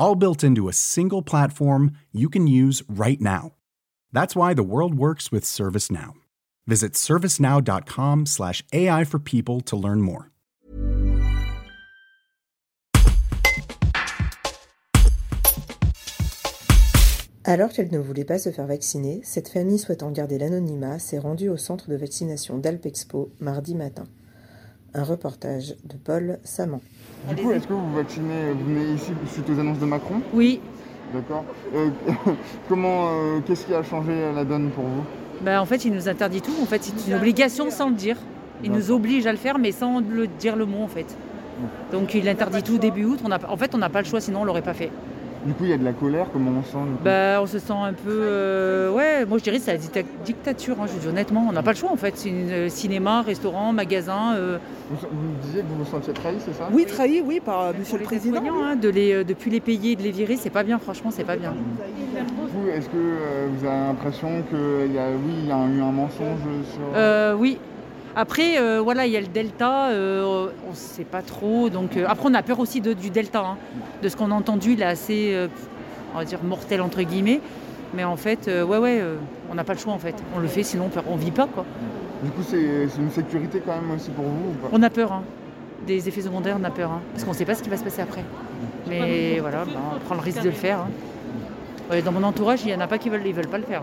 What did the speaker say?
all built into a single platform you can use right now. That's why the world works with ServiceNow. Visit servicenow.com/slash AI for people to learn more. Alors qu'elle ne voulait pas se faire vacciner, cette famille souhaitant garder l'anonymat s'est rendue au centre de vaccination d'Alpexpo mardi matin. Un reportage de Paul Saman. Du coup, est-ce que vous vaccinez, vous venez ici suite aux annonces de Macron Oui. D'accord. Euh, comment, euh, qu'est-ce qui a changé la donne pour vous ben, En fait, il nous interdit tout. En fait, c'est une obligation sans le dire. Il nous oblige à le faire, mais sans le dire le mot, en fait. Donc, il interdit tout début août. On a, en fait, on n'a pas le choix, sinon on l'aurait pas fait. Du coup, il y a de la colère, comment on sent bah, On se sent un peu. Euh, ouais, moi je dirais que c'est la dictature, hein, je dis honnêtement. On n'a pas le choix en fait. C'est euh, cinéma, restaurant, magasin. Euh. Vous, disiez que vous vous sentiez trahi, c'est ça? Oui, trahi, oui, par monsieur le président. Hein, de les, depuis les payer et de les virer, c'est pas bien, franchement, c'est pas bien. Vous, est-ce que vous avez l'impression qu'il y a, oui, il y a eu un mensonge sur. oui, après, euh, voilà, il y a le delta, euh, on ne sait pas trop. Donc, euh, après, on a peur aussi du delta, hein. de ce qu'on a entendu. Il est assez, on va dire, mortel entre guillemets. Mais en fait, ouais, ouais, on n'a pas le choix en fait. On le fait, sinon on ne vit pas quoi. Du coup, c'est une sécurité quand même aussi pour vous On a peur, hein. des effets secondaires, on a peur, hein. parce qu'on ne sait pas ce qui va se passer après. Mais voilà, bah, on prend le risque de le faire. dans mon entourage, il n'y en a pas qui veulent, ils veulent pas le faire.